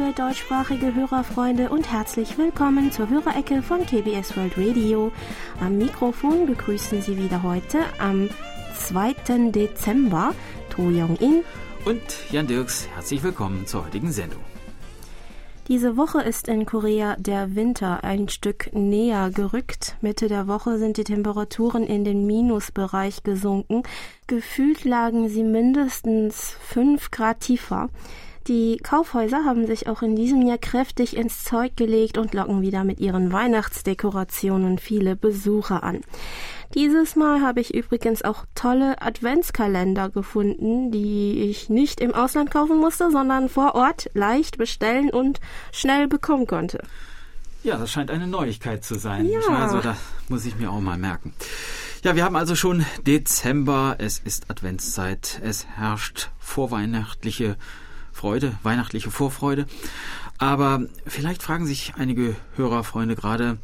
Liebe deutschsprachige Hörerfreunde und herzlich willkommen zur Hörerecke von KBS World Radio. Am Mikrofon begrüßen Sie wieder heute am 2. Dezember To Young-in und Jan Dirks. Herzlich willkommen zur heutigen Sendung. Diese Woche ist in Korea der Winter ein Stück näher gerückt. Mitte der Woche sind die Temperaturen in den Minusbereich gesunken. Gefühlt lagen sie mindestens fünf Grad tiefer. Die Kaufhäuser haben sich auch in diesem Jahr kräftig ins Zeug gelegt und locken wieder mit ihren Weihnachtsdekorationen viele Besucher an. Dieses Mal habe ich übrigens auch tolle Adventskalender gefunden, die ich nicht im Ausland kaufen musste, sondern vor Ort leicht bestellen und schnell bekommen konnte. Ja, das scheint eine Neuigkeit zu sein. Ja. Also das muss ich mir auch mal merken. Ja, wir haben also schon Dezember, es ist Adventszeit, es herrscht vorweihnachtliche Freude, weihnachtliche Vorfreude. Aber vielleicht fragen sich einige Hörerfreunde gerade,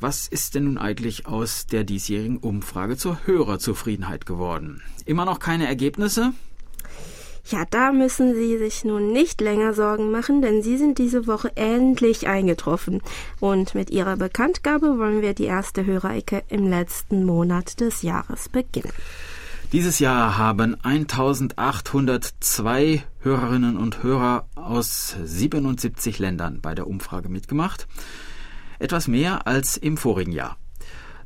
was ist denn nun eigentlich aus der diesjährigen Umfrage zur Hörerzufriedenheit geworden? Immer noch keine Ergebnisse? Ja, da müssen Sie sich nun nicht länger Sorgen machen, denn Sie sind diese Woche endlich eingetroffen. Und mit Ihrer Bekanntgabe wollen wir die erste Hörerecke im letzten Monat des Jahres beginnen. Dieses Jahr haben 1802 Hörerinnen und Hörer aus 77 Ländern bei der Umfrage mitgemacht etwas mehr als im vorigen Jahr.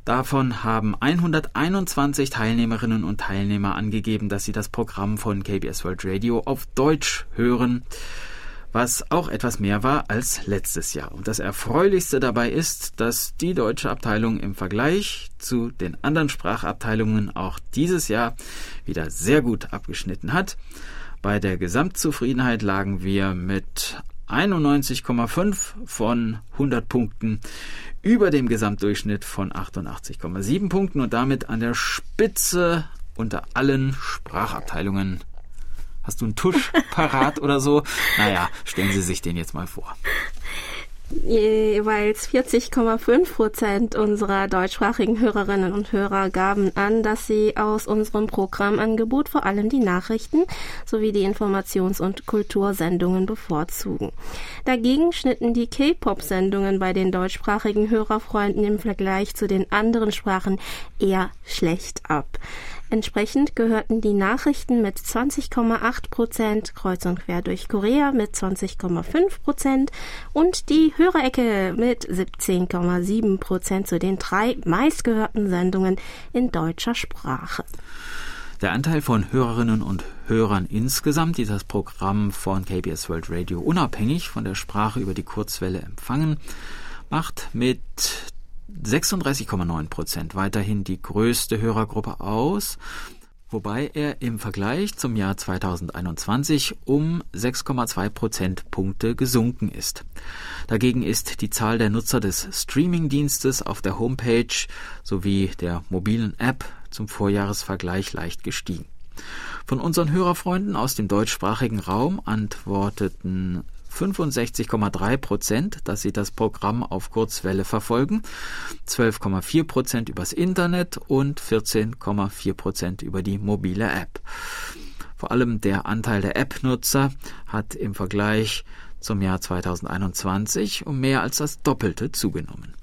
Davon haben 121 Teilnehmerinnen und Teilnehmer angegeben, dass sie das Programm von KBS World Radio auf Deutsch hören, was auch etwas mehr war als letztes Jahr. Und das Erfreulichste dabei ist, dass die deutsche Abteilung im Vergleich zu den anderen Sprachabteilungen auch dieses Jahr wieder sehr gut abgeschnitten hat. Bei der Gesamtzufriedenheit lagen wir mit 91,5 von 100 Punkten über dem Gesamtdurchschnitt von 88,7 Punkten und damit an der Spitze unter allen Sprachabteilungen. Hast du einen Tusch parat oder so? Naja, stellen Sie sich den jetzt mal vor. Jeweils 40,5 Prozent unserer deutschsprachigen Hörerinnen und Hörer gaben an, dass sie aus unserem Programmangebot vor allem die Nachrichten sowie die Informations- und Kultursendungen bevorzugen. Dagegen schnitten die K-Pop-Sendungen bei den deutschsprachigen Hörerfreunden im Vergleich zu den anderen Sprachen eher schlecht ab. Entsprechend gehörten die Nachrichten mit 20,8 Prozent kreuz und quer durch Korea mit 20,5 Prozent und die Hörerecke mit 17,7 Prozent zu den drei meistgehörten Sendungen in deutscher Sprache. Der Anteil von Hörerinnen und Hörern insgesamt, die das Programm von KBS World Radio unabhängig von der Sprache über die Kurzwelle empfangen, macht mit 36,9 Prozent weiterhin die größte Hörergruppe aus, wobei er im Vergleich zum Jahr 2021 um 6,2 Prozentpunkte gesunken ist. Dagegen ist die Zahl der Nutzer des Streamingdienstes auf der Homepage sowie der mobilen App zum Vorjahresvergleich leicht gestiegen. Von unseren Hörerfreunden aus dem deutschsprachigen Raum antworteten 65,3 Prozent, dass sie das Programm auf Kurzwelle verfolgen, 12,4 Prozent übers Internet und 14,4 Prozent über die mobile App. Vor allem der Anteil der App-Nutzer hat im Vergleich zum Jahr 2021 um mehr als das Doppelte zugenommen.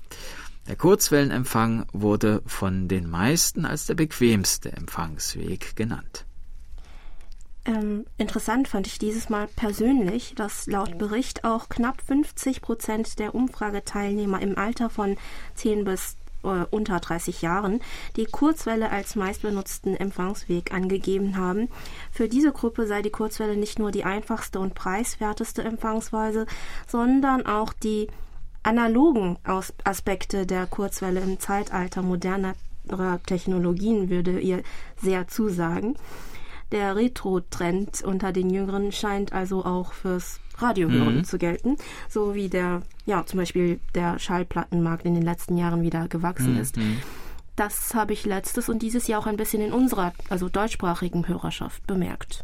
Der Kurzwellenempfang wurde von den meisten als der bequemste Empfangsweg genannt. Ähm, interessant fand ich dieses Mal persönlich, dass laut Bericht auch knapp 50 Prozent der Umfrageteilnehmer im Alter von 10 bis äh, unter 30 Jahren die Kurzwelle als meistbenutzten Empfangsweg angegeben haben. Für diese Gruppe sei die Kurzwelle nicht nur die einfachste und preiswerteste Empfangsweise, sondern auch die analogen Aspekte der Kurzwelle im Zeitalter moderner Technologien würde ihr sehr zusagen. Der Retro-Trend unter den Jüngeren scheint also auch fürs Radiohören mhm. zu gelten, so wie der, ja, zum Beispiel der Schallplattenmarkt in den letzten Jahren wieder gewachsen mhm. ist. Das habe ich letztes und dieses Jahr auch ein bisschen in unserer, also deutschsprachigen Hörerschaft bemerkt.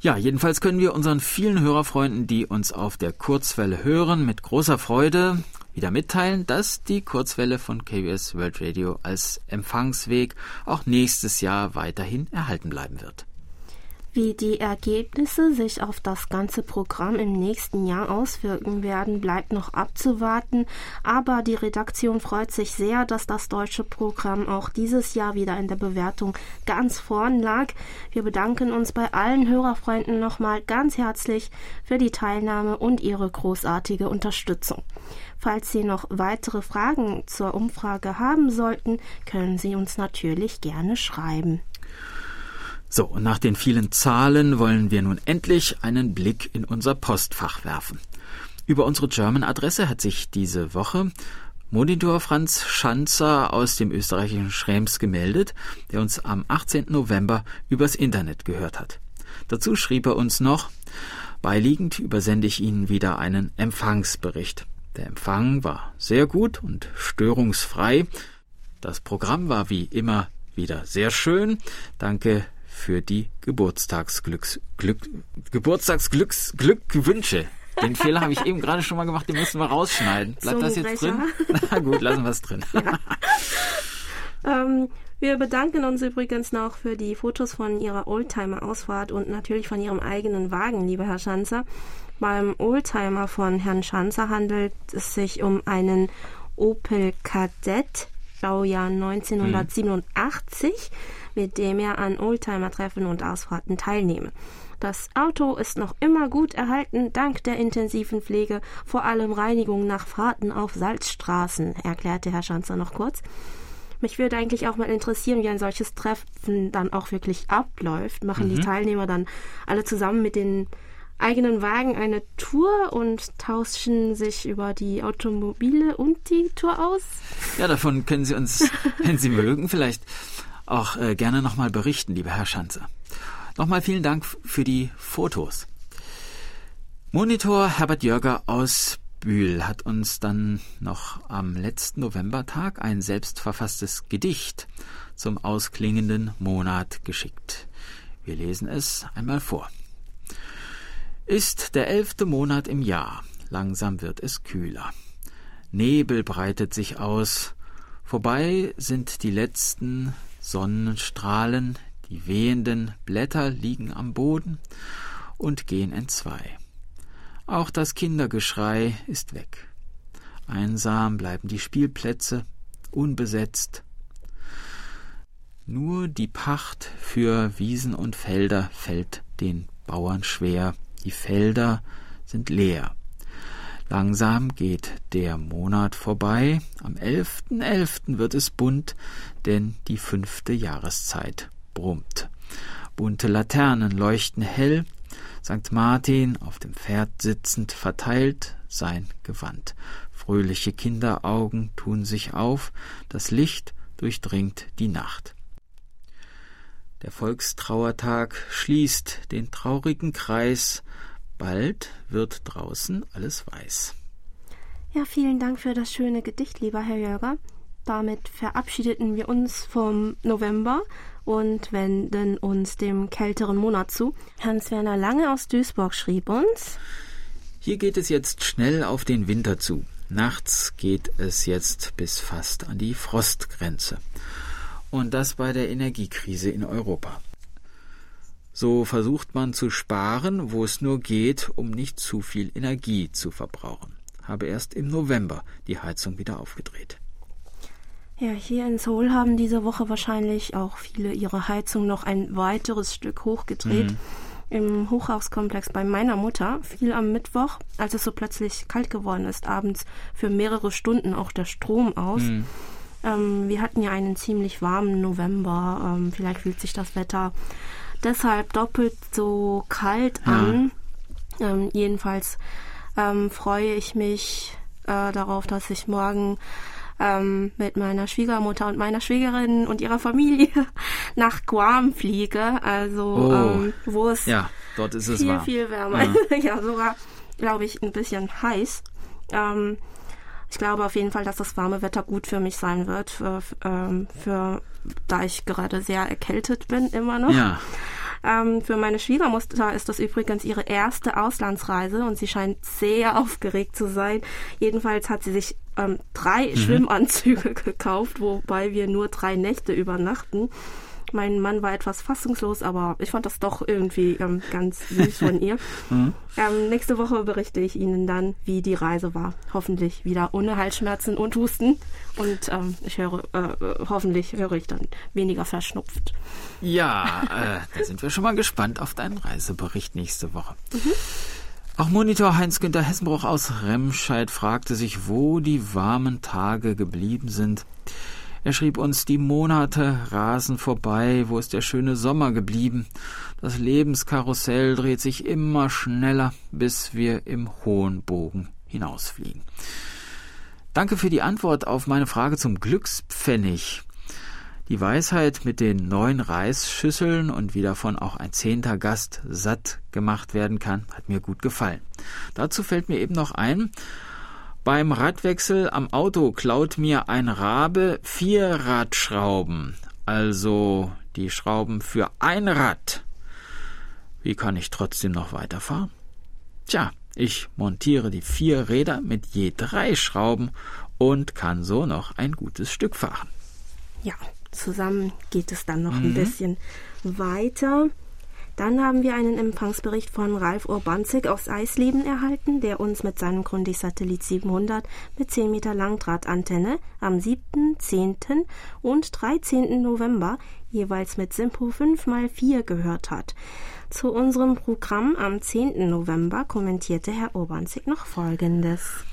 Ja, jedenfalls können wir unseren vielen Hörerfreunden, die uns auf der Kurzwelle hören, mit großer Freude wieder mitteilen, dass die Kurzwelle von KBS World Radio als Empfangsweg auch nächstes Jahr weiterhin erhalten bleiben wird. Wie die Ergebnisse sich auf das ganze Programm im nächsten Jahr auswirken werden, bleibt noch abzuwarten. Aber die Redaktion freut sich sehr, dass das deutsche Programm auch dieses Jahr wieder in der Bewertung ganz vorn lag. Wir bedanken uns bei allen Hörerfreunden nochmal ganz herzlich für die Teilnahme und ihre großartige Unterstützung. Falls Sie noch weitere Fragen zur Umfrage haben sollten, können Sie uns natürlich gerne schreiben. So, und nach den vielen Zahlen wollen wir nun endlich einen Blick in unser Postfach werfen. Über unsere German-Adresse hat sich diese Woche Monitor Franz Schanzer aus dem österreichischen Schrems gemeldet, der uns am 18. November übers Internet gehört hat. Dazu schrieb er uns noch, beiliegend übersende ich Ihnen wieder einen Empfangsbericht. Der Empfang war sehr gut und störungsfrei. Das Programm war wie immer wieder sehr schön. Danke für die Geburtstagsglücks, Glück, Geburtstagsglücks, Glückwünsche. Den Fehler habe ich eben gerade schon mal gemacht, den müssen wir rausschneiden. Bleibt das jetzt drin? Na gut, lassen wir es drin. Ja. ähm, wir bedanken uns übrigens noch für die Fotos von Ihrer Oldtimer-Ausfahrt und natürlich von Ihrem eigenen Wagen, lieber Herr Schanzer. Beim Oldtimer von Herrn Schanzer handelt es sich um einen Opel Kadett, Baujahr 1987. Mhm mit dem er an Oldtimer-Treffen und Ausfahrten teilnehme. Das Auto ist noch immer gut erhalten, dank der intensiven Pflege, vor allem Reinigung nach Fahrten auf Salzstraßen, erklärte Herr Schanzer noch kurz. Mich würde eigentlich auch mal interessieren, wie ein solches Treffen dann auch wirklich abläuft. Machen mhm. die Teilnehmer dann alle zusammen mit den eigenen Wagen eine Tour und tauschen sich über die Automobile und die Tour aus? Ja, davon können Sie uns, wenn Sie mögen, vielleicht auch äh, gerne nochmal berichten, lieber Herr Schanze. Nochmal vielen Dank für die Fotos. Monitor Herbert Jörger aus Bühl hat uns dann noch am letzten Novembertag ein selbstverfasstes Gedicht zum ausklingenden Monat geschickt. Wir lesen es einmal vor. Ist der elfte Monat im Jahr, langsam wird es kühler. Nebel breitet sich aus, vorbei sind die letzten Sonnenstrahlen, die wehenden Blätter liegen am Boden und gehen entzwei. Auch das Kindergeschrei ist weg. Einsam bleiben die Spielplätze, unbesetzt. Nur die Pacht für Wiesen und Felder fällt den Bauern schwer. Die Felder sind leer. Langsam geht der Monat vorbei, am 11.11. .11. wird es bunt, denn die fünfte Jahreszeit brummt. Bunte Laternen leuchten hell, St. Martin auf dem Pferd sitzend verteilt sein Gewand. Fröhliche Kinderaugen tun sich auf, das Licht durchdringt die Nacht. Der Volkstrauertag schließt den traurigen Kreis, Bald wird draußen alles weiß. Ja, vielen Dank für das schöne Gedicht, lieber Herr Jörger. Damit verabschiedeten wir uns vom November und wenden uns dem kälteren Monat zu. Hans-Werner Lange aus Duisburg schrieb uns. Hier geht es jetzt schnell auf den Winter zu. Nachts geht es jetzt bis fast an die Frostgrenze. Und das bei der Energiekrise in Europa. So versucht man zu sparen, wo es nur geht, um nicht zu viel Energie zu verbrauchen. Habe erst im November die Heizung wieder aufgedreht. Ja, hier in Seoul haben diese Woche wahrscheinlich auch viele ihre Heizung noch ein weiteres Stück hochgedreht. Mhm. Im Hochhauskomplex bei meiner Mutter fiel am Mittwoch, als es so plötzlich kalt geworden ist, abends für mehrere Stunden auch der Strom aus. Mhm. Ähm, wir hatten ja einen ziemlich warmen November. Ähm, vielleicht fühlt sich das Wetter deshalb doppelt so kalt an. Ähm, jedenfalls ähm, freue ich mich äh, darauf, dass ich morgen ähm, mit meiner Schwiegermutter und meiner Schwiegerin und ihrer Familie nach Guam fliege. Also oh. ähm, wo es ja, dort ist es viel, warm. viel wärmer. Ja, ja sogar, glaube ich, ein bisschen heiß. Ähm, ich glaube auf jeden Fall, dass das warme Wetter gut für mich sein wird, für, ähm, für da ich gerade sehr erkältet bin immer noch. Ja. Ähm, für meine Schwiegermutter ist das übrigens ihre erste Auslandsreise und sie scheint sehr aufgeregt zu sein. Jedenfalls hat sie sich ähm, drei mhm. Schwimmanzüge gekauft, wobei wir nur drei Nächte übernachten. Mein Mann war etwas fassungslos, aber ich fand das doch irgendwie ähm, ganz süß von ihr. Mhm. Ähm, nächste Woche berichte ich Ihnen dann, wie die Reise war. Hoffentlich wieder ohne Halsschmerzen und Husten. Und ähm, ich höre, äh, hoffentlich höre ich dann weniger verschnupft. Ja, äh, da sind wir schon mal gespannt auf deinen Reisebericht nächste Woche. Mhm. Auch Monitor Heinz-Günter Hessenbruch aus Remscheid fragte sich, wo die warmen Tage geblieben sind. Er schrieb uns, die Monate rasen vorbei, wo ist der schöne Sommer geblieben? Das Lebenskarussell dreht sich immer schneller, bis wir im hohen Bogen hinausfliegen. Danke für die Antwort auf meine Frage zum Glückspfennig. Die Weisheit mit den neun Reisschüsseln und wie davon auch ein zehnter Gast satt gemacht werden kann, hat mir gut gefallen. Dazu fällt mir eben noch ein, beim Radwechsel am Auto klaut mir ein Rabe vier Radschrauben, also die Schrauben für ein Rad. Wie kann ich trotzdem noch weiterfahren? Tja, ich montiere die vier Räder mit je drei Schrauben und kann so noch ein gutes Stück fahren. Ja, zusammen geht es dann noch mhm. ein bisschen weiter. Dann haben wir einen Empfangsbericht von Ralf Urbanzig aus Eisleben erhalten, der uns mit seinem Grundig-Satellit 700 mit 10 Meter Langdrahtantenne am 7., 10. und 13. November jeweils mit Simpo 5x4 gehört hat. Zu unserem Programm am 10. November kommentierte Herr Urbanzig noch Folgendes.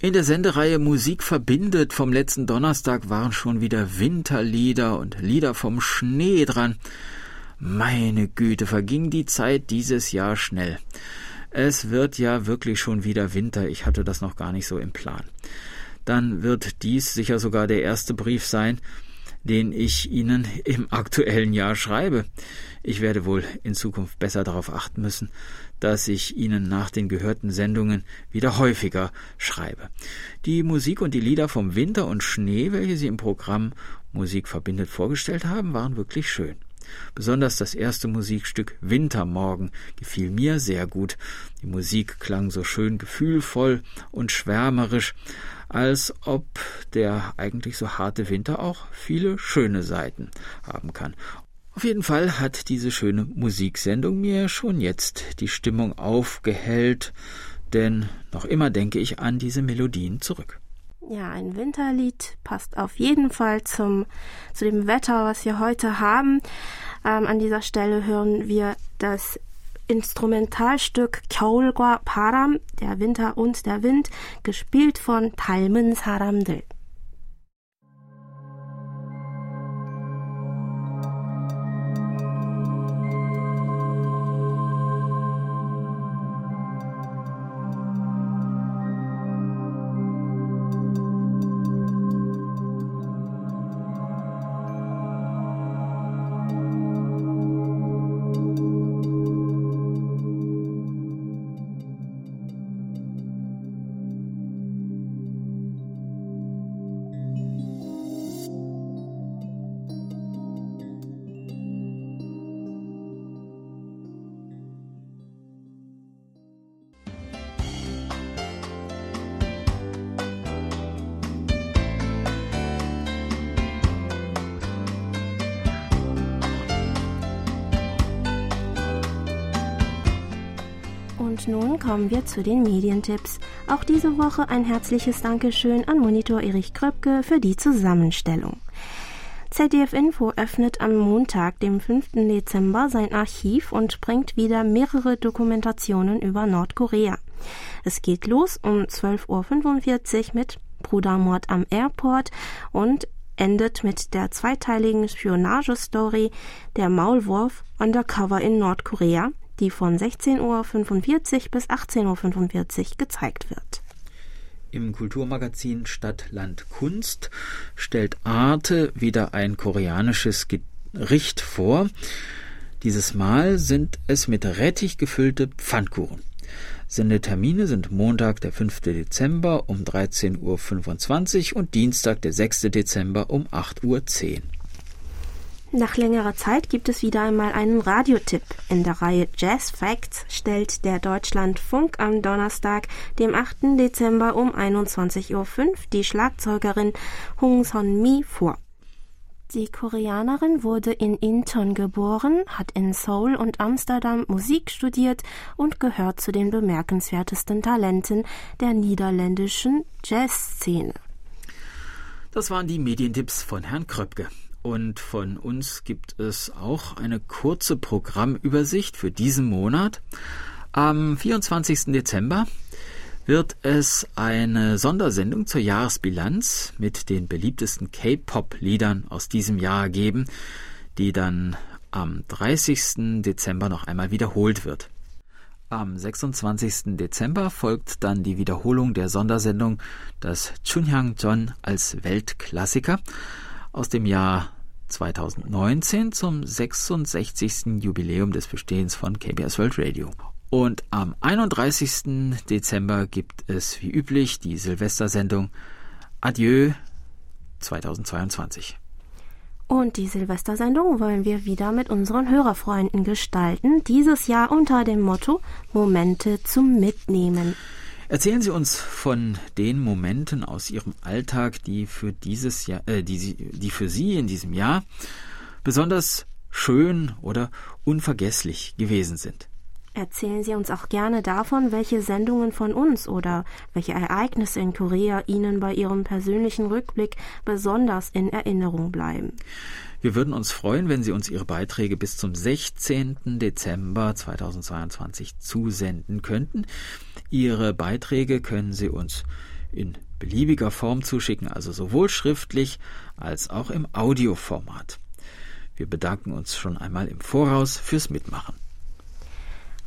In der Sendereihe Musik verbindet vom letzten Donnerstag waren schon wieder Winterlieder und Lieder vom Schnee dran. Meine Güte, verging die Zeit dieses Jahr schnell. Es wird ja wirklich schon wieder Winter, ich hatte das noch gar nicht so im Plan. Dann wird dies sicher sogar der erste Brief sein, den ich Ihnen im aktuellen Jahr schreibe. Ich werde wohl in Zukunft besser darauf achten müssen, dass ich Ihnen nach den gehörten Sendungen wieder häufiger schreibe. Die Musik und die Lieder vom Winter und Schnee, welche Sie im Programm Musik verbindet vorgestellt haben, waren wirklich schön. Besonders das erste Musikstück Wintermorgen gefiel mir sehr gut. Die Musik klang so schön gefühlvoll und schwärmerisch, als ob der eigentlich so harte Winter auch viele schöne Seiten haben kann. Auf jeden Fall hat diese schöne Musiksendung mir schon jetzt die Stimmung aufgehellt, denn noch immer denke ich an diese Melodien zurück. Ja, ein Winterlied passt auf jeden Fall zum, zu dem Wetter, was wir heute haben. Ähm, an dieser Stelle hören wir das Instrumentalstück 겨울과 Param, der Winter und der Wind, gespielt von 닮은 Nun kommen wir zu den Medientipps. Auch diese Woche ein herzliches Dankeschön an Monitor Erich Kröpke für die Zusammenstellung. ZDF Info öffnet am Montag, dem 5. Dezember, sein Archiv und bringt wieder mehrere Dokumentationen über Nordkorea. Es geht los um 12.45 Uhr mit Brudermord am Airport und endet mit der zweiteiligen Spionagestory Der Maulwurf Undercover in Nordkorea, die von 16.45 Uhr bis 18.45 Uhr gezeigt wird. Im Kulturmagazin Stadt, Land, Kunst stellt Arte wieder ein koreanisches Gericht vor. Dieses Mal sind es mit Rettich gefüllte Pfannkuchen. Sendetermine sind Montag, der 5. Dezember um 13.25 Uhr und Dienstag, der 6. Dezember um 8.10 Uhr. Nach längerer Zeit gibt es wieder einmal einen Radiotipp. In der Reihe Jazz Facts stellt der Deutschlandfunk am Donnerstag, dem 8. Dezember um 21.05 Uhr die Schlagzeugerin Hong Son Mi vor. Die Koreanerin wurde in Incheon geboren, hat in Seoul und Amsterdam Musik studiert und gehört zu den bemerkenswertesten Talenten der niederländischen Jazzszene. Das waren die Medientipps von Herrn Kröpke. Und von uns gibt es auch eine kurze Programmübersicht für diesen Monat. Am 24. Dezember wird es eine Sondersendung zur Jahresbilanz mit den beliebtesten K-Pop-Liedern aus diesem Jahr geben, die dann am 30. Dezember noch einmal wiederholt wird. Am 26. Dezember folgt dann die Wiederholung der Sondersendung Das Chunhyang John als Weltklassiker aus dem Jahr 2019 zum 66. Jubiläum des Bestehens von KBS World Radio. Und am 31. Dezember gibt es wie üblich die Silvestersendung Adieu 2022. Und die Silvestersendung wollen wir wieder mit unseren Hörerfreunden gestalten, dieses Jahr unter dem Motto Momente zum Mitnehmen. Erzählen Sie uns von den Momenten aus Ihrem Alltag, die für dieses Jahr, äh, die, die für Sie in diesem Jahr besonders schön oder unvergesslich gewesen sind. Erzählen Sie uns auch gerne davon, welche Sendungen von uns oder welche Ereignisse in Korea Ihnen bei Ihrem persönlichen Rückblick besonders in Erinnerung bleiben. Wir würden uns freuen, wenn Sie uns Ihre Beiträge bis zum 16. Dezember 2022 zusenden könnten. Ihre Beiträge können Sie uns in beliebiger Form zuschicken, also sowohl schriftlich als auch im Audioformat. Wir bedanken uns schon einmal im Voraus fürs Mitmachen.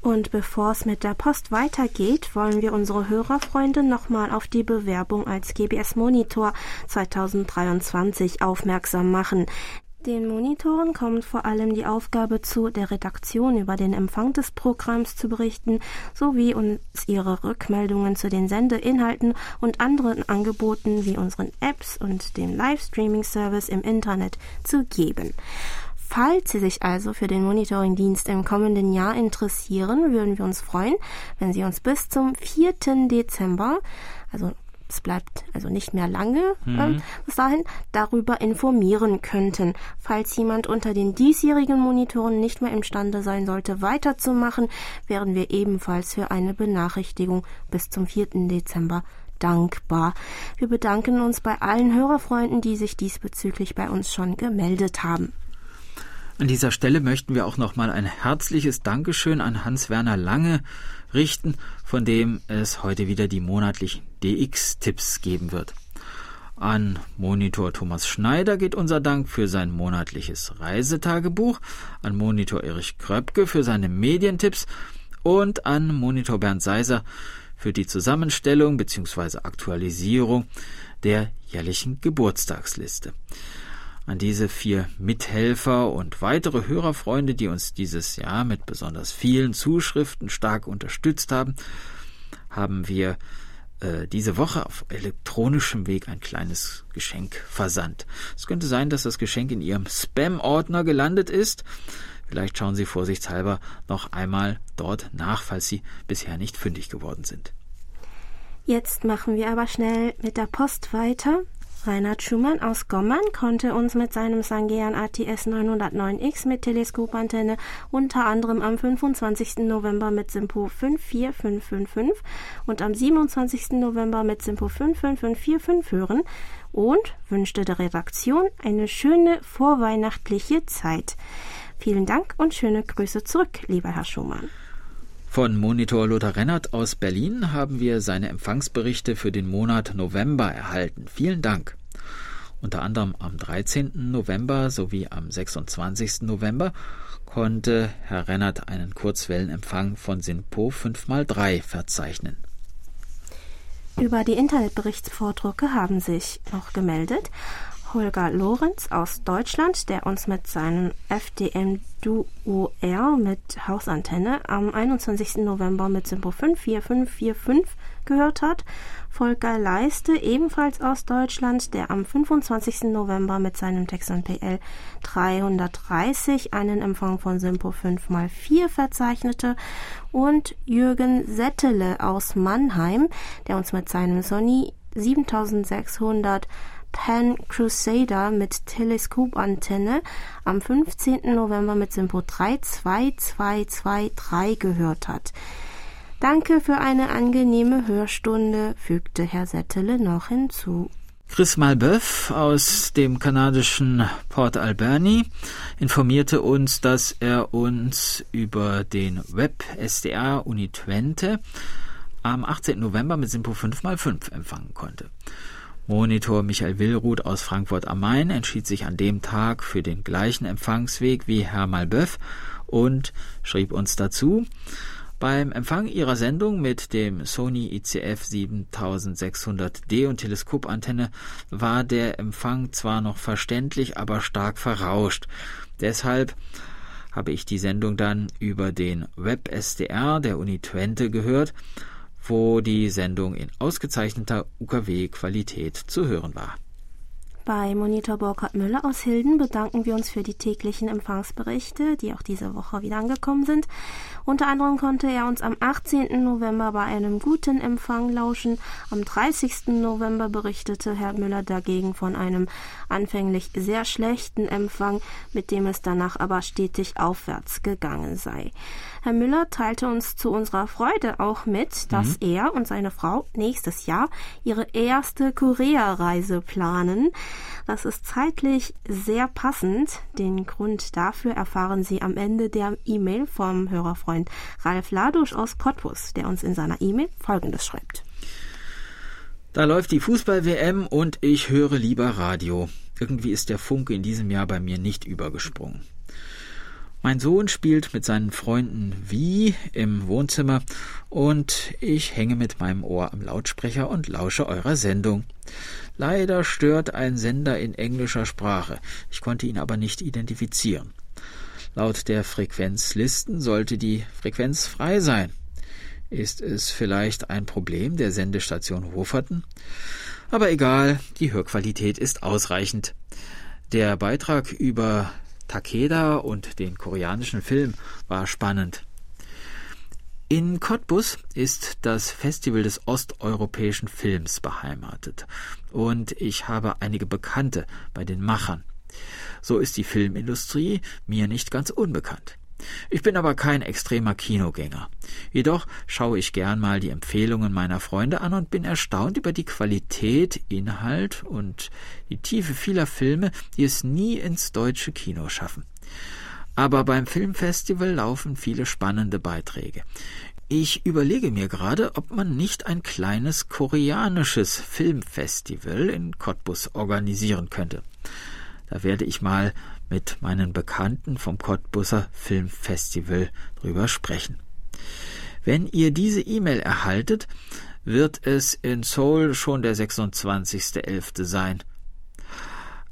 Und bevor es mit der Post weitergeht, wollen wir unsere Hörerfreunde nochmal auf die Bewerbung als GBS Monitor 2023 aufmerksam machen. Den Monitoren kommt vor allem die Aufgabe zu, der Redaktion über den Empfang des Programms zu berichten, sowie uns ihre Rückmeldungen zu den Sendeinhalten und anderen Angeboten wie unseren Apps und dem Livestreaming-Service im Internet zu geben. Falls Sie sich also für den Monitoringdienst im kommenden Jahr interessieren, würden wir uns freuen, wenn Sie uns bis zum 4. Dezember, also es bleibt also nicht mehr lange mhm. ähm, bis dahin, darüber informieren könnten. Falls jemand unter den diesjährigen Monitoren nicht mehr imstande sein sollte, weiterzumachen, wären wir ebenfalls für eine Benachrichtigung bis zum 4. Dezember dankbar. Wir bedanken uns bei allen Hörerfreunden, die sich diesbezüglich bei uns schon gemeldet haben. An dieser Stelle möchten wir auch nochmal ein herzliches Dankeschön an Hans-Werner Lange richten, von dem es heute wieder die monatlichen DX-Tipps geben wird. An Monitor Thomas Schneider geht unser Dank für sein monatliches Reisetagebuch, an Monitor Erich Kröpke für seine Medientipps und an Monitor Bernd Seiser für die Zusammenstellung bzw. Aktualisierung der jährlichen Geburtstagsliste an diese vier Mithelfer und weitere Hörerfreunde, die uns dieses Jahr mit besonders vielen Zuschriften stark unterstützt haben, haben wir äh, diese Woche auf elektronischem Weg ein kleines Geschenk versandt. Es könnte sein, dass das Geschenk in Ihrem Spam-Ordner gelandet ist. Vielleicht schauen Sie vorsichtshalber noch einmal dort nach, falls Sie bisher nicht fündig geworden sind. Jetzt machen wir aber schnell mit der Post weiter. Reinhard Schumann aus Gommern konnte uns mit seinem Sangean ATS 909X mit Teleskopantenne unter anderem am 25. November mit Simpo 54555 und am 27. November mit Simpo 55545 hören und wünschte der Redaktion eine schöne vorweihnachtliche Zeit. Vielen Dank und schöne Grüße zurück, lieber Herr Schumann. Von Monitor Lothar Rennert aus Berlin haben wir seine Empfangsberichte für den Monat November erhalten. Vielen Dank. Unter anderem am 13. November sowie am 26. November konnte Herr Rennert einen Kurzwellenempfang von SINPO 5x3 verzeichnen. Über die Internetberichtsvordrucke haben sich noch gemeldet Holger Lorenz aus Deutschland, der uns mit seinem FDM Duo R mit Hausantenne am 21. November mit Simpo 54545 gehört hat. Volker Leiste, ebenfalls aus Deutschland, der am 25. November mit seinem Texan PL 330 einen Empfang von Simpo 5x4 verzeichnete. Und Jürgen Settele aus Mannheim, der uns mit seinem Sony 7600 Pan Crusader mit Teleskopantenne am 15. November mit Simpo 32223 gehört hat. Danke für eine angenehme Hörstunde, fügte Herr Settele noch hinzu. Chris Malbeuf aus dem kanadischen Port Alberni informierte uns, dass er uns über den Web SDR Uni Twente am 18. November mit Simpo 5x5 empfangen konnte. Monitor Michael Willruth aus Frankfurt am Main entschied sich an dem Tag für den gleichen Empfangsweg wie Herr Malbeuf und schrieb uns dazu, beim Empfang ihrer Sendung mit dem Sony ICF 7600D und Teleskopantenne war der Empfang zwar noch verständlich, aber stark verrauscht. Deshalb habe ich die Sendung dann über den Web SDR der Uni Twente gehört, wo die Sendung in ausgezeichneter UKW-Qualität zu hören war. Bei Monitor Burkhard Müller aus Hilden bedanken wir uns für die täglichen Empfangsberichte, die auch diese Woche wieder angekommen sind. Unter anderem konnte er uns am 18. November bei einem guten Empfang lauschen. Am 30. November berichtete Herr Müller dagegen von einem anfänglich sehr schlechten Empfang, mit dem es danach aber stetig aufwärts gegangen sei. Herr Müller teilte uns zu unserer Freude auch mit, dass mhm. er und seine Frau nächstes Jahr ihre erste Korea-Reise planen. Das ist zeitlich sehr passend. Den Grund dafür erfahren Sie am Ende der E-Mail vom Hörerfreund Ralf Ladusch aus Cottbus, der uns in seiner E-Mail Folgendes schreibt. Da läuft die Fußball-WM und ich höre lieber Radio. Irgendwie ist der Funke in diesem Jahr bei mir nicht übergesprungen. Mein Sohn spielt mit seinen Freunden wie im Wohnzimmer und ich hänge mit meinem Ohr am Lautsprecher und lausche eurer Sendung. Leider stört ein Sender in englischer Sprache. Ich konnte ihn aber nicht identifizieren. Laut der Frequenzlisten sollte die Frequenz frei sein. Ist es vielleicht ein Problem der Sendestation Hoferten? Aber egal, die Hörqualität ist ausreichend. Der Beitrag über Takeda und den koreanischen Film war spannend. In Cottbus ist das Festival des osteuropäischen Films beheimatet und ich habe einige Bekannte bei den Machern. So ist die Filmindustrie mir nicht ganz unbekannt. Ich bin aber kein extremer Kinogänger. Jedoch schaue ich gern mal die Empfehlungen meiner Freunde an und bin erstaunt über die Qualität, Inhalt und die Tiefe vieler Filme, die es nie ins deutsche Kino schaffen. Aber beim Filmfestival laufen viele spannende Beiträge. Ich überlege mir gerade, ob man nicht ein kleines koreanisches Filmfestival in Cottbus organisieren könnte. Da werde ich mal mit meinen Bekannten vom Cottbusser Filmfestival drüber sprechen. Wenn ihr diese E-Mail erhaltet, wird es in Seoul schon der 26.11. sein.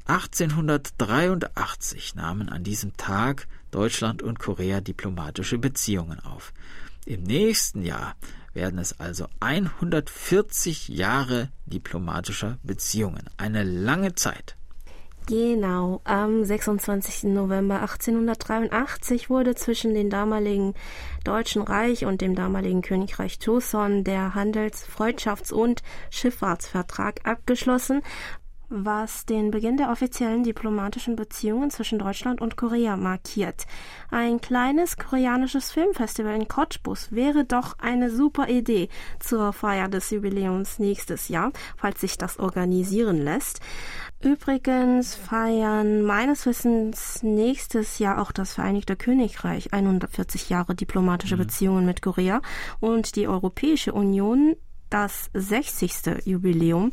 1883 nahmen an diesem Tag Deutschland und Korea diplomatische Beziehungen auf. Im nächsten Jahr werden es also 140 Jahre diplomatischer Beziehungen. Eine lange Zeit. Genau, am 26. November 1883 wurde zwischen dem damaligen Deutschen Reich und dem damaligen Königreich Joseon der Handels-, Freundschafts- und Schifffahrtsvertrag abgeschlossen, was den Beginn der offiziellen diplomatischen Beziehungen zwischen Deutschland und Korea markiert. Ein kleines koreanisches Filmfestival in Cottbus wäre doch eine super Idee zur Feier des Jubiläums nächstes Jahr, falls sich das organisieren lässt. Übrigens feiern meines Wissens nächstes Jahr auch das Vereinigte Königreich 140 Jahre diplomatische mhm. Beziehungen mit Korea und die Europäische Union das 60. Jubiläum.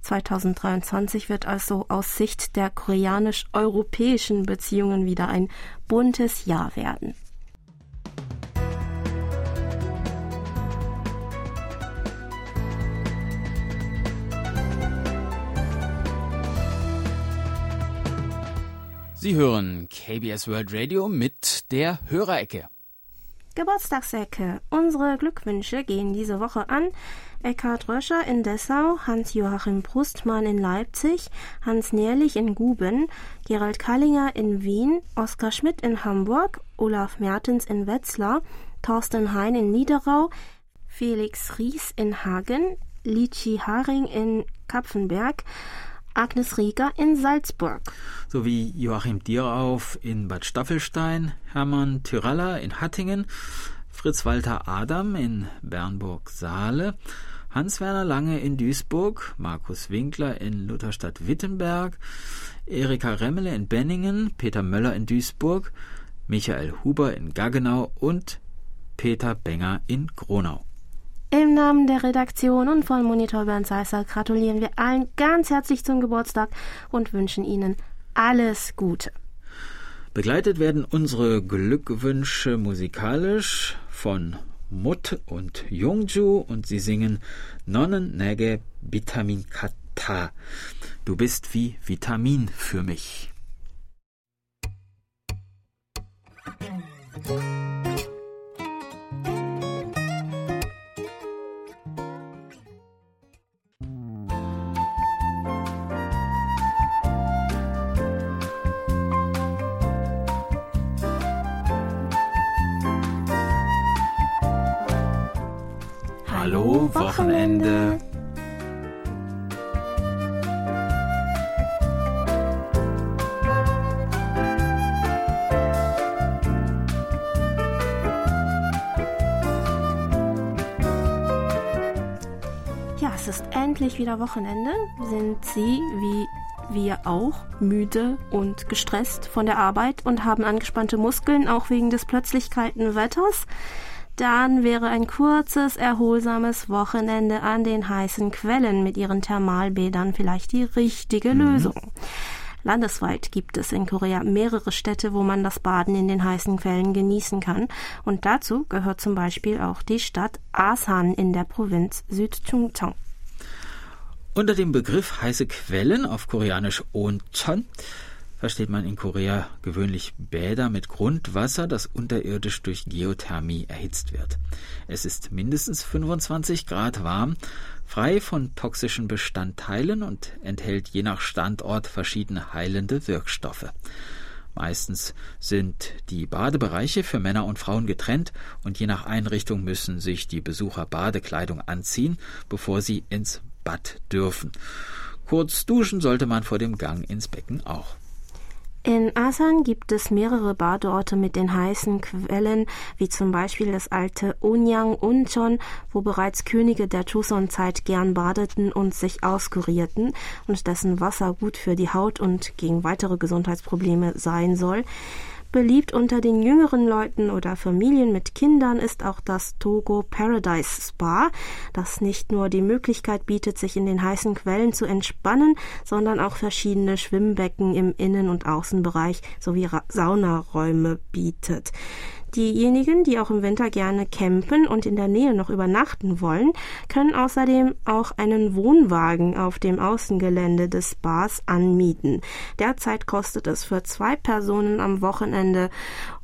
2023 wird also aus Sicht der koreanisch-europäischen Beziehungen wieder ein buntes Jahr werden. Sie hören KBS World Radio mit der Hörerecke. Geburtstagsecke. Unsere Glückwünsche gehen diese Woche an Eckhard Röscher in Dessau, Hans-Joachim Brustmann in Leipzig, Hans Nährlich in Guben, Gerald Kallinger in Wien, Oskar Schmidt in Hamburg, Olaf Mertens in Wetzlar, Thorsten Hein in Niederau, Felix Ries in Hagen, Lichi Haring in Kapfenberg, Agnes Rieger in Salzburg. Sowie Joachim Dierauf in Bad Staffelstein, Hermann Tyralla in Hattingen, Fritz Walter Adam in Bernburg-Saale, Hans-Werner Lange in Duisburg, Markus Winkler in Lutherstadt-Wittenberg, Erika Remmele in Benningen, Peter Möller in Duisburg, Michael Huber in Gaggenau und Peter Benger in Gronau. Im Namen der Redaktion und von Monitor Bernd Seisser gratulieren wir allen ganz herzlich zum Geburtstag und wünschen Ihnen alles Gute. Begleitet werden unsere Glückwünsche musikalisch von Mut und Jungju und sie singen Nonnen Nege Vitamin Kata. Du bist wie Vitamin für mich. Wochenende. Ja, es ist endlich wieder Wochenende. Sind Sie wie wir auch müde und gestresst von der Arbeit und haben angespannte Muskeln, auch wegen des plötzlich kalten Wetters? Dann wäre ein kurzes, erholsames Wochenende an den heißen Quellen mit ihren Thermalbädern vielleicht die richtige mhm. Lösung. Landesweit gibt es in Korea mehrere Städte, wo man das Baden in den heißen Quellen genießen kann. Und dazu gehört zum Beispiel auch die Stadt Asan in der Provinz Südchungcheong. Unter dem Begriff heiße Quellen auf Koreanisch Oncheon versteht man in Korea gewöhnlich Bäder mit Grundwasser, das unterirdisch durch Geothermie erhitzt wird. Es ist mindestens 25 Grad warm, frei von toxischen Bestandteilen und enthält je nach Standort verschiedene heilende Wirkstoffe. Meistens sind die Badebereiche für Männer und Frauen getrennt und je nach Einrichtung müssen sich die Besucher Badekleidung anziehen, bevor sie ins Bad dürfen. Kurz duschen sollte man vor dem Gang ins Becken auch. In Asan gibt es mehrere Badeorte mit den heißen Quellen, wie zum Beispiel das alte Onyang Uncheon, wo bereits Könige der Joseon-Zeit gern badeten und sich auskurierten und dessen Wasser gut für die Haut und gegen weitere Gesundheitsprobleme sein soll. Beliebt unter den jüngeren Leuten oder Familien mit Kindern ist auch das Togo Paradise Spa, das nicht nur die Möglichkeit bietet, sich in den heißen Quellen zu entspannen, sondern auch verschiedene Schwimmbecken im Innen- und Außenbereich sowie Saunaräume bietet. Diejenigen, die auch im Winter gerne campen und in der Nähe noch übernachten wollen, können außerdem auch einen Wohnwagen auf dem Außengelände des Bars anmieten. Derzeit kostet es für zwei Personen am Wochenende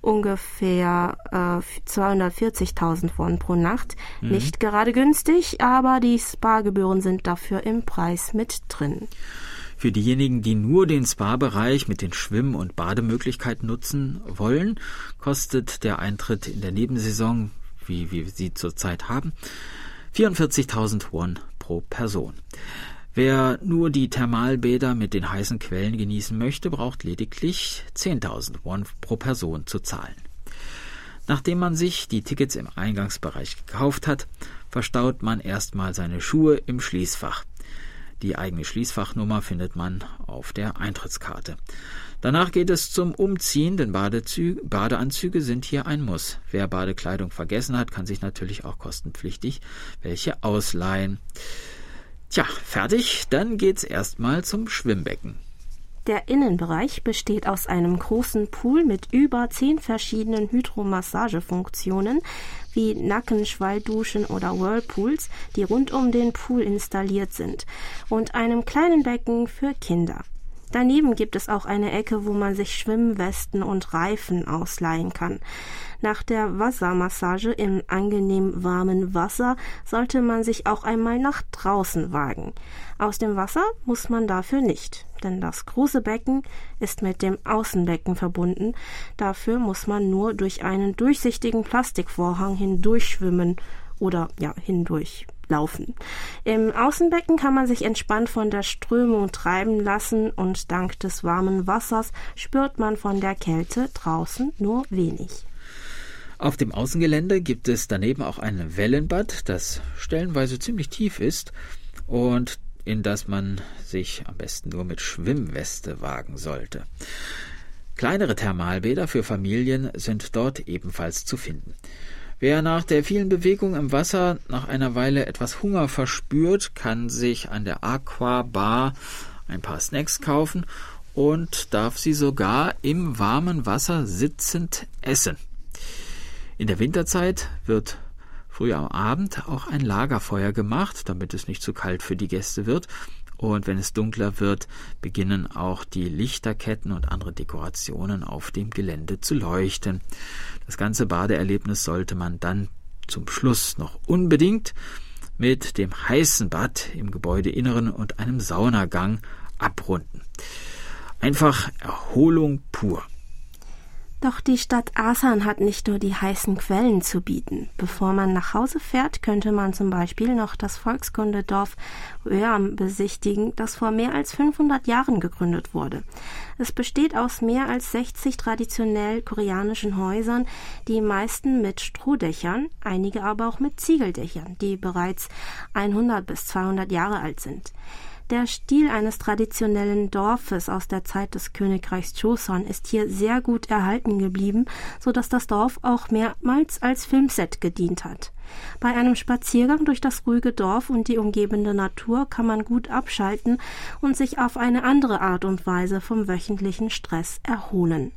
ungefähr äh, 240.000 Won pro Nacht. Mhm. Nicht gerade günstig, aber die Spa-Gebühren sind dafür im Preis mit drin. Für diejenigen, die nur den Spa-Bereich mit den Schwimm- und Bademöglichkeiten nutzen wollen, kostet der Eintritt in der Nebensaison, wie wir sie zurzeit haben, 44.000 Won pro Person. Wer nur die Thermalbäder mit den heißen Quellen genießen möchte, braucht lediglich 10.000 Won pro Person zu zahlen. Nachdem man sich die Tickets im Eingangsbereich gekauft hat, verstaut man erstmal seine Schuhe im Schließfach. Die eigene Schließfachnummer findet man auf der Eintrittskarte. Danach geht es zum Umziehen, denn Badezü Badeanzüge sind hier ein Muss. Wer Badekleidung vergessen hat, kann sich natürlich auch kostenpflichtig welche ausleihen. Tja, fertig, dann geht's erstmal zum Schwimmbecken. Der Innenbereich besteht aus einem großen Pool mit über zehn verschiedenen Hydromassagefunktionen wie Nackenschwallduschen oder Whirlpools, die rund um den Pool installiert sind, und einem kleinen Becken für Kinder. Daneben gibt es auch eine Ecke, wo man sich Schwimmwesten und Reifen ausleihen kann. Nach der Wassermassage im angenehm warmen Wasser sollte man sich auch einmal nach draußen wagen. Aus dem Wasser muss man dafür nicht, denn das große Becken ist mit dem Außenbecken verbunden. Dafür muss man nur durch einen durchsichtigen Plastikvorhang hindurchschwimmen oder ja hindurch laufen. Im Außenbecken kann man sich entspannt von der Strömung treiben lassen und dank des warmen Wassers spürt man von der Kälte draußen nur wenig. Auf dem Außengelände gibt es daneben auch ein Wellenbad, das stellenweise ziemlich tief ist und in das man sich am besten nur mit Schwimmweste wagen sollte. Kleinere Thermalbäder für Familien sind dort ebenfalls zu finden. Wer nach der vielen Bewegung im Wasser nach einer Weile etwas Hunger verspürt, kann sich an der Aqua Bar ein paar Snacks kaufen und darf sie sogar im warmen Wasser sitzend essen. In der Winterzeit wird früh am Abend auch ein Lagerfeuer gemacht, damit es nicht zu kalt für die Gäste wird. Und wenn es dunkler wird, beginnen auch die Lichterketten und andere Dekorationen auf dem Gelände zu leuchten. Das ganze Badeerlebnis sollte man dann zum Schluss noch unbedingt mit dem heißen Bad im Gebäudeinneren und einem Saunagang abrunden. Einfach Erholung pur. Doch die Stadt Asan hat nicht nur die heißen Quellen zu bieten. Bevor man nach Hause fährt, könnte man zum Beispiel noch das Volkskundedorf Öam besichtigen, das vor mehr als 500 Jahren gegründet wurde. Es besteht aus mehr als 60 traditionell koreanischen Häusern, die meisten mit Strohdächern, einige aber auch mit Ziegeldächern, die bereits 100 bis 200 Jahre alt sind. Der Stil eines traditionellen Dorfes aus der Zeit des Königreichs Joseon ist hier sehr gut erhalten geblieben, so dass das Dorf auch mehrmals als Filmset gedient hat. Bei einem Spaziergang durch das ruhige Dorf und die umgebende Natur kann man gut abschalten und sich auf eine andere Art und Weise vom wöchentlichen Stress erholen.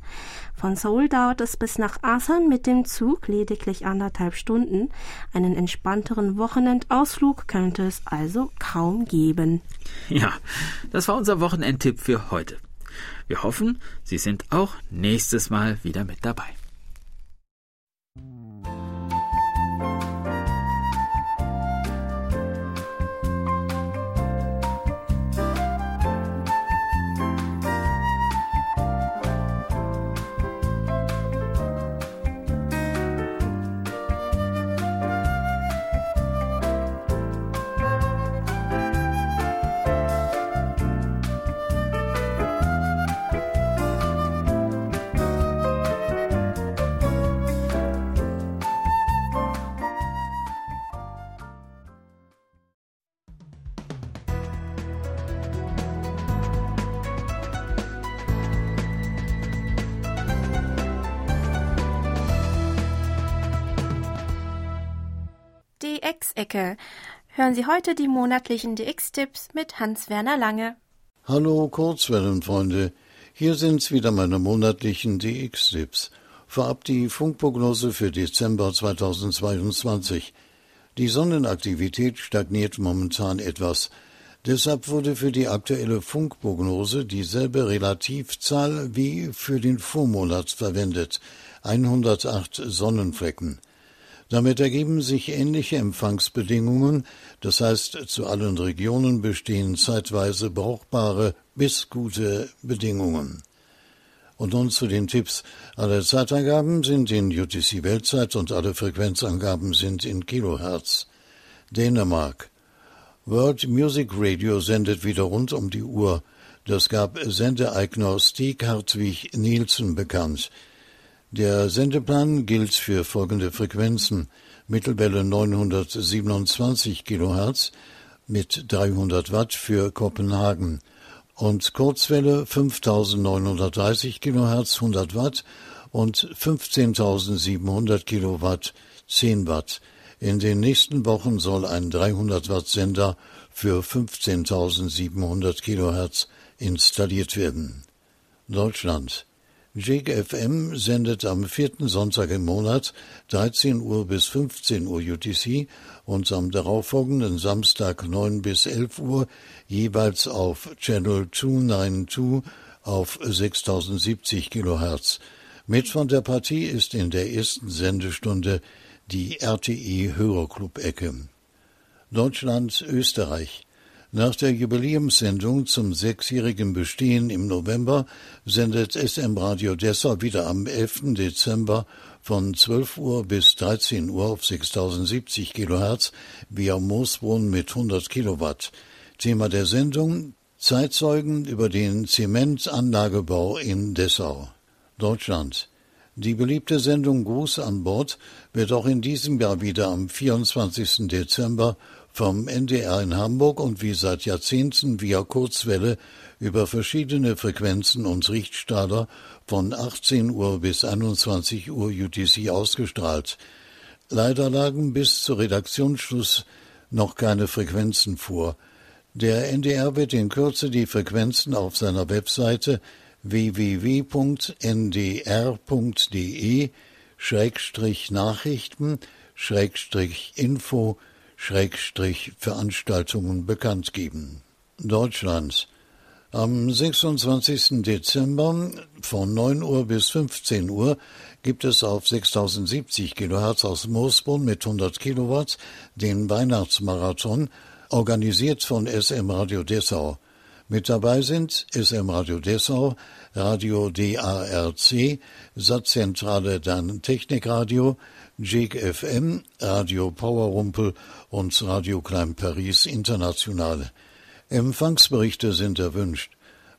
Von Seoul dauert es bis nach Asan mit dem Zug lediglich anderthalb Stunden. Einen entspannteren Wochenendausflug könnte es also kaum geben. Ja, das war unser Wochenendtipp für heute. Wir hoffen, Sie sind auch nächstes Mal wieder mit dabei. DX-Ecke. Hören Sie heute die monatlichen DX-Tipps mit Hans-Werner Lange. Hallo Kurzwellenfreunde, hier sind's wieder meine monatlichen DX-Tipps. Vorab die Funkprognose für Dezember 2022. Die Sonnenaktivität stagniert momentan etwas. Deshalb wurde für die aktuelle Funkprognose dieselbe Relativzahl wie für den Vormonat verwendet. 108 Sonnenflecken. Damit ergeben sich ähnliche Empfangsbedingungen, das heißt zu allen Regionen bestehen zeitweise brauchbare bis gute Bedingungen. Und nun zu den Tipps. Alle Zeitangaben sind in UTC Weltzeit und alle Frequenzangaben sind in Kilohertz. Dänemark. World Music Radio sendet wieder rund um die Uhr. Das gab Sendeeigner Stieg Hartwig Nielsen bekannt. Der Sendeplan gilt für folgende Frequenzen: Mittelwelle 927 kHz mit 300 Watt für Kopenhagen und Kurzwelle 5930 kHz 100 Watt und 15700 Kilowatt 10 Watt. In den nächsten Wochen soll ein 300 Watt Sender für 15.700 Kilohertz installiert werden. Deutschland Jig FM sendet am vierten Sonntag im Monat 13 Uhr bis 15 Uhr UTC und am darauffolgenden Samstag 9 bis 11 Uhr jeweils auf Channel 292 auf 6070 kHz. Mit von der Partie ist in der ersten Sendestunde die RTI Hörerclub-Ecke. Deutschland, Österreich. Nach der Jubiläumssendung zum sechsjährigen Bestehen im November sendet SM Radio Dessau wieder am 11. Dezember von 12 Uhr bis 13 Uhr auf 6070 Kilohertz via Moosbrunn mit 100 Kilowatt. Thema der Sendung Zeitzeugen über den Zementanlagebau in Dessau. Deutschland. Die beliebte Sendung Gruß an Bord wird auch in diesem Jahr wieder am 24. Dezember vom NDR in Hamburg und wie seit Jahrzehnten via Kurzwelle über verschiedene Frequenzen und Richtstrahler von 18 Uhr bis 21 Uhr UTC ausgestrahlt. Leider lagen bis zu Redaktionsschluss noch keine Frequenzen vor. Der NDR wird in Kürze die Frequenzen auf seiner Webseite www.ndr.de Schrägstrich Nachrichten Schrägstrich Info Schrägstrich Veranstaltungen bekannt geben. Deutschland am 26. Dezember von 9 Uhr bis 15 Uhr gibt es auf 6070 kHz aus Moosbrunn mit 100 Kilowatt den Weihnachtsmarathon, organisiert von SM Radio Dessau. Mit dabei sind SM Radio Dessau, Radio DARC, Satzzentrale dann Technikradio, JIG FM, Radio Powerrumpel und Radio Klein Paris International. Empfangsberichte sind erwünscht.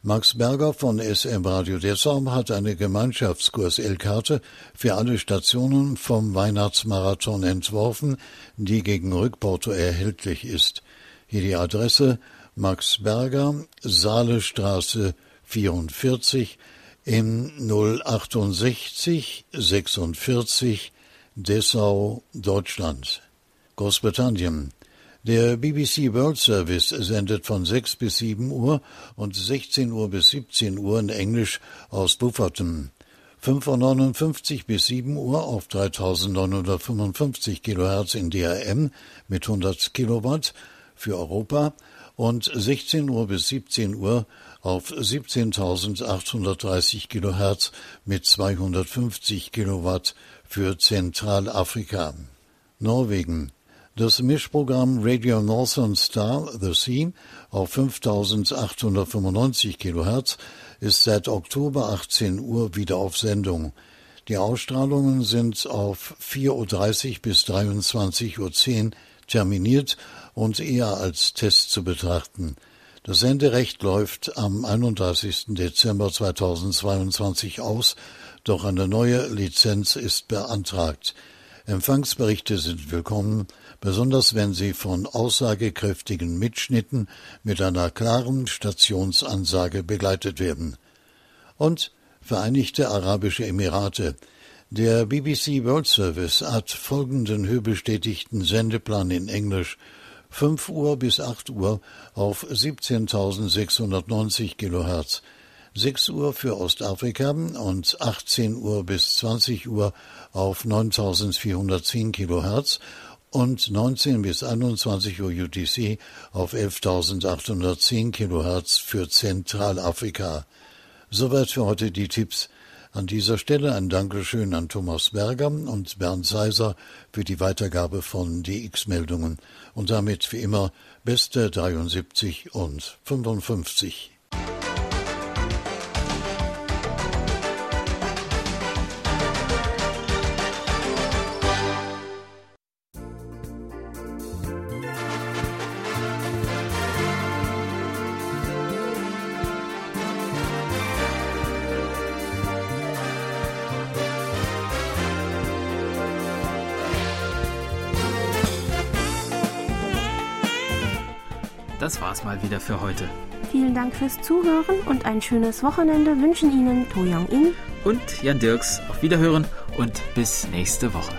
Max Berger von SM Radio Dessau hat eine Gemeinschaftskurs-L-Karte für alle Stationen vom Weihnachtsmarathon entworfen, die gegen Rückporto erhältlich ist. Hier die Adresse Max Berger, Saalestraße 44 in 068 46 Dessau, Deutschland. Großbritannien der BBC World Service sendet von 6 bis 7 Uhr und 16 Uhr bis 17 Uhr in Englisch aus Bufferton. 5.59 Uhr bis 7 Uhr auf 3955 Kilohertz in DRM mit 100 Kilowatt für Europa und 16 Uhr bis 17 Uhr auf 17.830 Kilohertz mit 250 Kilowatt für Zentralafrika. Norwegen das Mischprogramm Radio Northern Star The Sea auf 5895 kHz ist seit Oktober 18 Uhr wieder auf Sendung. Die Ausstrahlungen sind auf 4.30 Uhr bis 23.10 Uhr terminiert und eher als Test zu betrachten. Das Senderecht läuft am 31. Dezember 2022 aus, doch eine neue Lizenz ist beantragt. Empfangsberichte sind willkommen besonders wenn sie von aussagekräftigen Mitschnitten mit einer klaren Stationsansage begleitet werden. Und Vereinigte Arabische Emirate. Der BBC World Service hat folgenden höchstbestätigten Sendeplan in Englisch 5 Uhr bis 8 Uhr auf 17.690 kHz, 6 Uhr für Ostafrika und 18 Uhr bis 20 Uhr auf 9.410 kHz und 19 bis 21 Uhr UTC auf 11.810 Kilohertz für Zentralafrika. Soweit für heute die Tipps. An dieser Stelle ein Dankeschön an Thomas Berger und Bernd Seiser für die Weitergabe von DX-Meldungen und damit wie immer beste 73 und 55. das war's mal wieder für heute. Vielen Dank fürs Zuhören und ein schönes Wochenende wünschen Ihnen To Young In und Jan Dirks. Auf Wiederhören und bis nächste Woche.